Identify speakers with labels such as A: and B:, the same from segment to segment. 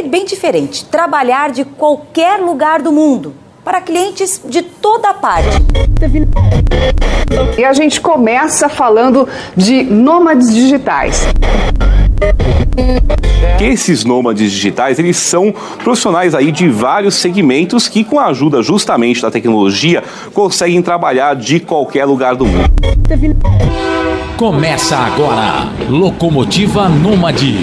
A: é bem diferente. Trabalhar de qualquer lugar do mundo para clientes de toda parte.
B: E a gente começa falando de nômades digitais.
C: Esses nômades digitais, eles são profissionais aí de vários segmentos que com a ajuda justamente da tecnologia conseguem trabalhar de qualquer lugar do mundo.
D: Começa agora, Locomotiva Nômade.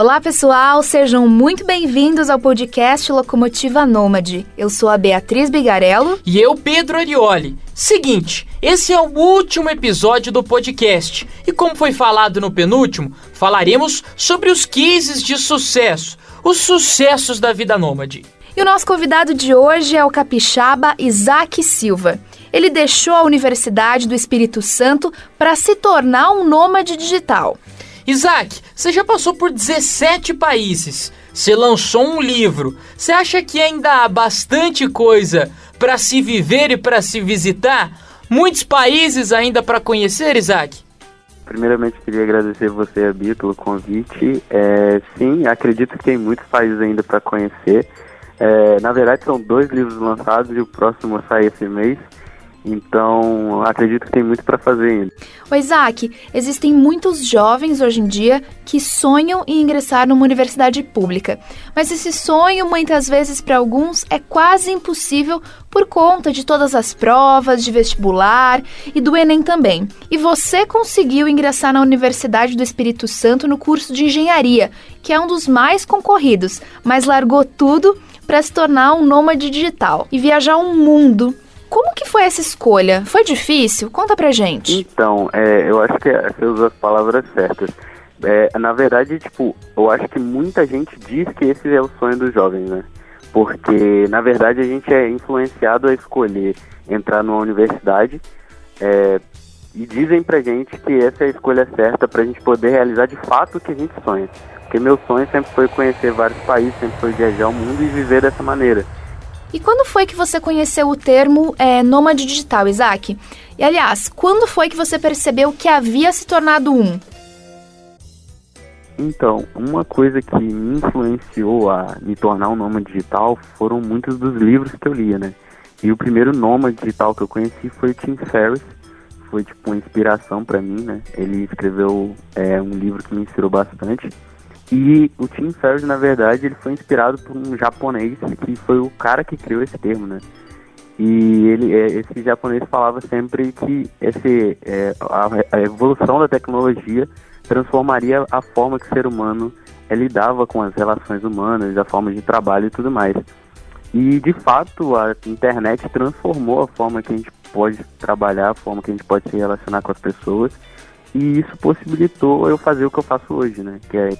E: Olá pessoal, sejam muito bem-vindos ao podcast Locomotiva Nômade. Eu sou a Beatriz Bigarello.
F: E eu, Pedro Arioli. Seguinte, esse é o último episódio do podcast e, como foi falado no penúltimo, falaremos sobre os cases de sucesso, os sucessos da vida nômade.
E: E o nosso convidado de hoje é o capixaba Isaac Silva. Ele deixou a Universidade do Espírito Santo para se tornar um nômade digital.
F: Isaac, você já passou por 17 países. Você lançou um livro. Você acha que ainda há bastante coisa para se viver e para se visitar? Muitos países ainda para conhecer, Isaac?
G: Primeiramente, queria agradecer você, a Bia, pelo convite. É, sim, acredito que tem muitos países ainda para conhecer. É, na verdade, são dois livros lançados e o próximo sai esse mês. Então, acredito que tem muito para fazer ainda.
E: O Isaac, existem muitos jovens hoje em dia que sonham em ingressar numa universidade pública. Mas esse sonho, muitas vezes, para alguns, é quase impossível por conta de todas as provas de vestibular e do Enem também. E você conseguiu ingressar na Universidade do Espírito Santo no curso de engenharia, que é um dos mais concorridos, mas largou tudo para se tornar um nômade digital e viajar um mundo como que foi essa escolha? Foi difícil? Conta pra gente.
G: Então, é, eu acho que você usou as palavras certas. É, na verdade, tipo, eu acho que muita gente diz que esse é o sonho dos jovens, né? Porque, na verdade, a gente é influenciado a escolher entrar numa universidade é, e dizem pra gente que essa é a escolha certa pra gente poder realizar de fato o que a gente sonha. Porque meu sonho sempre foi conhecer vários países, sempre foi viajar o mundo e viver dessa maneira.
E: E quando foi que você conheceu o termo é, nômade digital, Isaac? E aliás, quando foi que você percebeu que havia se tornado um?
G: Então, uma coisa que me influenciou a me tornar um nômade digital foram muitos dos livros que eu lia, né? E o primeiro nômade digital que eu conheci foi o Tim Ferriss, foi tipo uma inspiração para mim, né? Ele escreveu é, um livro que me inspirou bastante. E o Tim Ferriss, na verdade, ele foi inspirado por um japonês que foi o cara que criou esse termo, né? E ele, é, esse japonês falava sempre que esse, é, a, a, evolução da tecnologia transformaria a forma que o ser humano é, lidava com as relações humanas, a forma de trabalho e tudo mais. E de fato a internet transformou a forma que a gente pode trabalhar, a forma que a gente pode se relacionar com as pessoas e isso possibilitou eu fazer o que eu faço hoje, né? Que é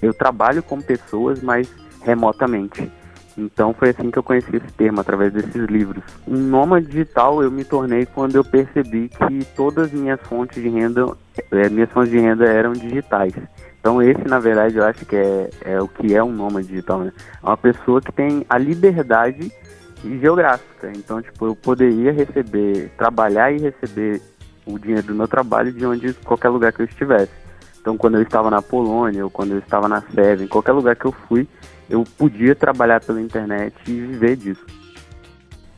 G: eu trabalho com pessoas, mas remotamente. Então foi assim que eu conheci esse termo, através desses livros. Um nômade digital eu me tornei quando eu percebi que todas as minhas fontes de renda, é, minhas fontes de renda eram digitais. Então esse, na verdade, eu acho que é, é o que é um nômade digital, né? É uma pessoa que tem a liberdade geográfica. Então, tipo, eu poderia receber, trabalhar e receber o dinheiro do meu trabalho de onde qualquer lugar que eu estivesse. Então, quando eu estava na Polônia ou quando eu estava na Sérvia, em qualquer lugar que eu fui, eu podia trabalhar pela internet e viver disso.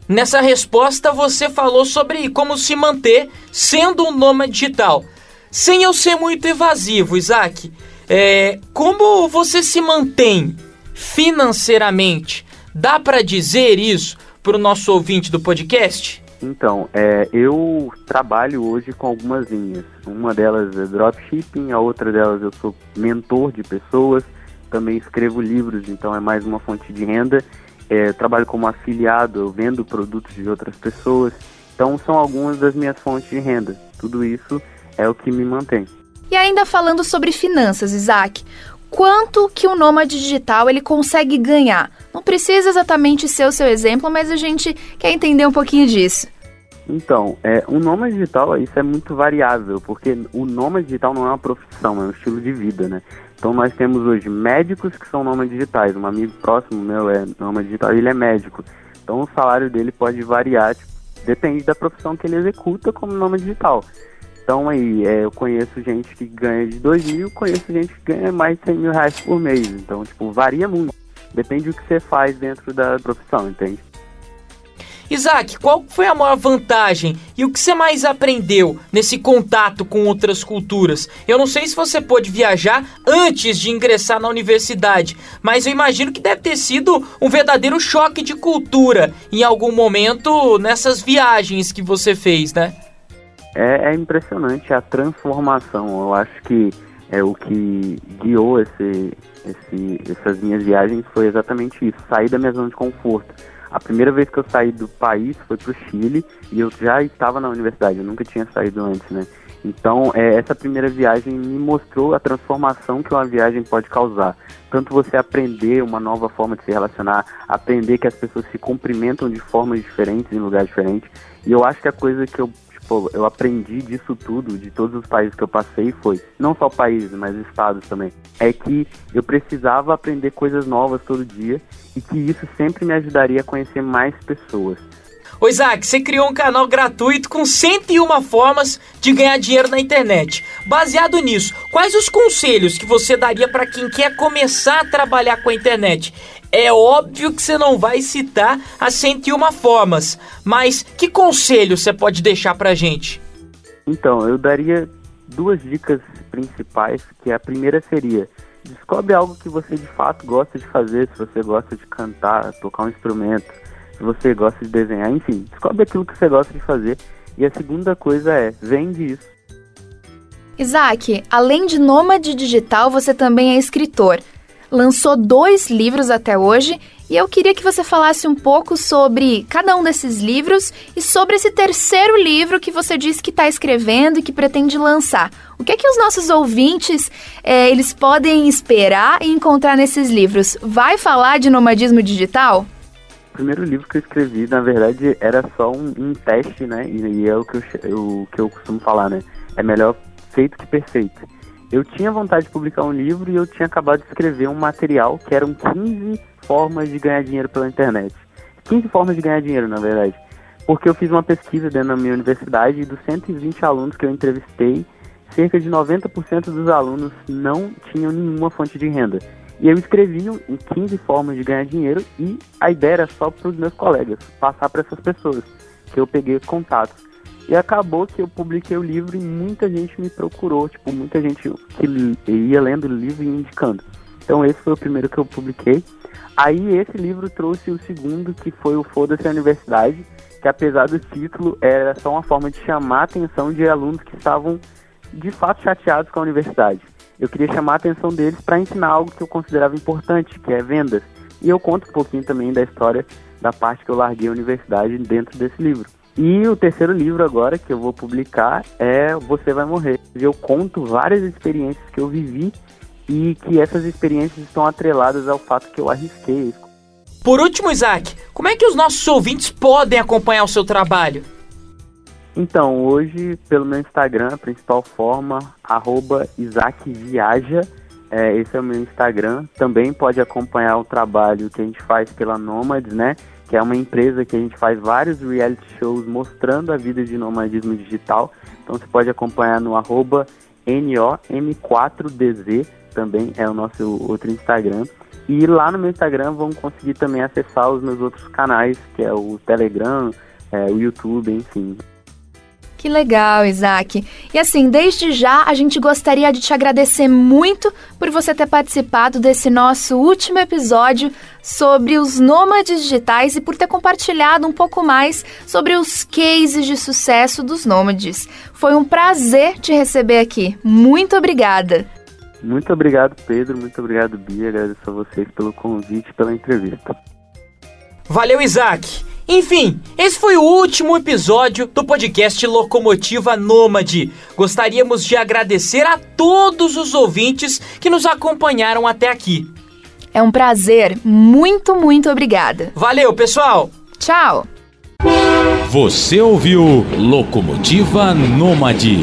F: Nessa resposta, você falou sobre como se manter sendo um nômade digital. Sem eu ser muito evasivo, Isaac, é, como você se mantém financeiramente? Dá para dizer isso para o nosso ouvinte do podcast?
G: Então, é, eu trabalho hoje com algumas linhas. Uma delas é dropshipping, a outra delas eu sou mentor de pessoas, também escrevo livros, então é mais uma fonte de renda. É, trabalho como afiliado, eu vendo produtos de outras pessoas. Então são algumas das minhas fontes de renda. Tudo isso é o que me mantém.
E: E ainda falando sobre finanças, Isaac, quanto que o nômade digital ele consegue ganhar. Não precisa exatamente ser o seu exemplo, mas a gente quer entender um pouquinho disso.
G: Então, é, o nômade digital, isso é muito variável, porque o nômade digital não é uma profissão, é um estilo de vida, né? Então nós temos hoje médicos que são nômades digitais. Um amigo próximo meu é nômade digital, ele é médico. Então o salário dele pode variar, tipo, depende da profissão que ele executa como nômade digital. Então aí, é, eu conheço gente que ganha de 2 mil, conheço gente que ganha mais de 100 mil reais por mês. Então, tipo, varia muito. Depende do que você faz dentro da profissão, entende?
F: Isaac, qual foi a maior vantagem e o que você mais aprendeu nesse contato com outras culturas? Eu não sei se você pôde viajar antes de ingressar na universidade, mas eu imagino que deve ter sido um verdadeiro choque de cultura em algum momento nessas viagens que você fez, né?
G: É, é impressionante a transformação. Eu acho que é o que guiou esse, esse, essas minhas viagens foi exatamente isso, sair da minha zona de conforto a primeira vez que eu saí do país foi para o Chile e eu já estava na universidade, eu nunca tinha saído antes, né? Então, é, essa primeira viagem me mostrou a transformação que uma viagem pode causar. Tanto você aprender uma nova forma de se relacionar, aprender que as pessoas se cumprimentam de formas diferentes, em lugares diferentes. E eu acho que a coisa que eu Pô, eu aprendi disso tudo, de todos os países que eu passei, foi, não só países, mas estados também, é que eu precisava aprender coisas novas todo dia e que isso sempre me ajudaria a conhecer mais pessoas.
F: Ô Isaac, você criou um canal gratuito com 101 formas de ganhar dinheiro na internet. Baseado nisso, quais os conselhos que você daria para quem quer começar a trabalhar com a internet? É óbvio que você não vai citar as 101 formas, mas que conselho você pode deixar pra gente?
G: Então, eu daria duas dicas principais, que a primeira seria descobre algo que você de fato gosta de fazer, se você gosta de cantar, tocar um instrumento, se você gosta de desenhar, enfim, descobre aquilo que você gosta de fazer. E a segunda coisa é, vende isso.
E: Isaac, além de nômade digital, você também é escritor lançou dois livros até hoje e eu queria que você falasse um pouco sobre cada um desses livros e sobre esse terceiro livro que você disse que está escrevendo e que pretende lançar. O que é que os nossos ouvintes é, eles podem esperar e encontrar nesses livros? Vai falar de nomadismo digital?
G: O primeiro livro que eu escrevi, na verdade, era só um, um teste, né? E, e, é o que eu, eu, que eu costumo falar, né? É melhor feito que perfeito eu tinha vontade de publicar um livro e eu tinha acabado de escrever um material que eram 15 formas de ganhar dinheiro pela internet. 15 formas de ganhar dinheiro, na verdade. Porque eu fiz uma pesquisa dentro da minha universidade e dos 120 alunos que eu entrevistei, cerca de 90% dos alunos não tinham nenhuma fonte de renda. E eu escrevi em 15 formas de ganhar dinheiro e a ideia era só para os meus colegas, passar para essas pessoas que eu peguei contato. E acabou que eu publiquei o livro e muita gente me procurou, tipo, muita gente que ia lendo o livro e indicando. Então esse foi o primeiro que eu publiquei. Aí esse livro trouxe o segundo, que foi o Foda-se a Universidade, que apesar do título, era só uma forma de chamar a atenção de alunos que estavam de fato chateados com a universidade. Eu queria chamar a atenção deles para ensinar algo que eu considerava importante, que é vendas. E eu conto um pouquinho também da história da parte que eu larguei a universidade dentro desse livro. E o terceiro livro agora que eu vou publicar é Você Vai Morrer. Eu conto várias experiências que eu vivi e que essas experiências estão atreladas ao fato que eu arrisquei.
F: Por último, Isaac, como é que os nossos ouvintes podem acompanhar o seu trabalho?
G: Então, hoje, pelo meu Instagram, a principal forma, arroba Isaac Viaja, é, esse é o meu Instagram. Também pode acompanhar o trabalho que a gente faz pela Nomads, né? que é uma empresa que a gente faz vários reality shows mostrando a vida de nomadismo digital. Então você pode acompanhar no arroba NOM4DZ, também é o nosso outro Instagram. E lá no meu Instagram vão conseguir também acessar os meus outros canais, que é o Telegram, é, o YouTube, enfim.
E: Que legal, Isaac. E assim, desde já a gente gostaria de te agradecer muito por você ter participado desse nosso último episódio sobre os nômades digitais e por ter compartilhado um pouco mais sobre os cases de sucesso dos nômades. Foi um prazer te receber aqui. Muito obrigada.
G: Muito obrigado, Pedro. Muito obrigado, Bia. Agradeço a vocês pelo convite, pela entrevista.
F: Valeu, Isaac. Enfim, esse foi o último episódio do podcast Locomotiva Nômade. Gostaríamos de agradecer a todos os ouvintes que nos acompanharam até aqui.
E: É um prazer. Muito, muito obrigada.
F: Valeu, pessoal.
E: Tchau.
D: Você ouviu Locomotiva Nômade.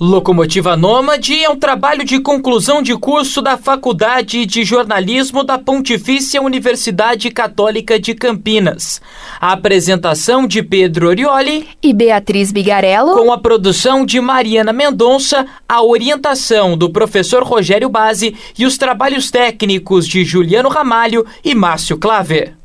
F: Locomotiva Nômade é um trabalho de conclusão de curso da Faculdade de Jornalismo da Pontifícia Universidade Católica de Campinas. A apresentação de Pedro Orioli
E: e Beatriz Bigarello,
F: com a produção de Mariana Mendonça, a orientação do professor Rogério Base e os trabalhos técnicos de Juliano Ramalho e Márcio Claver.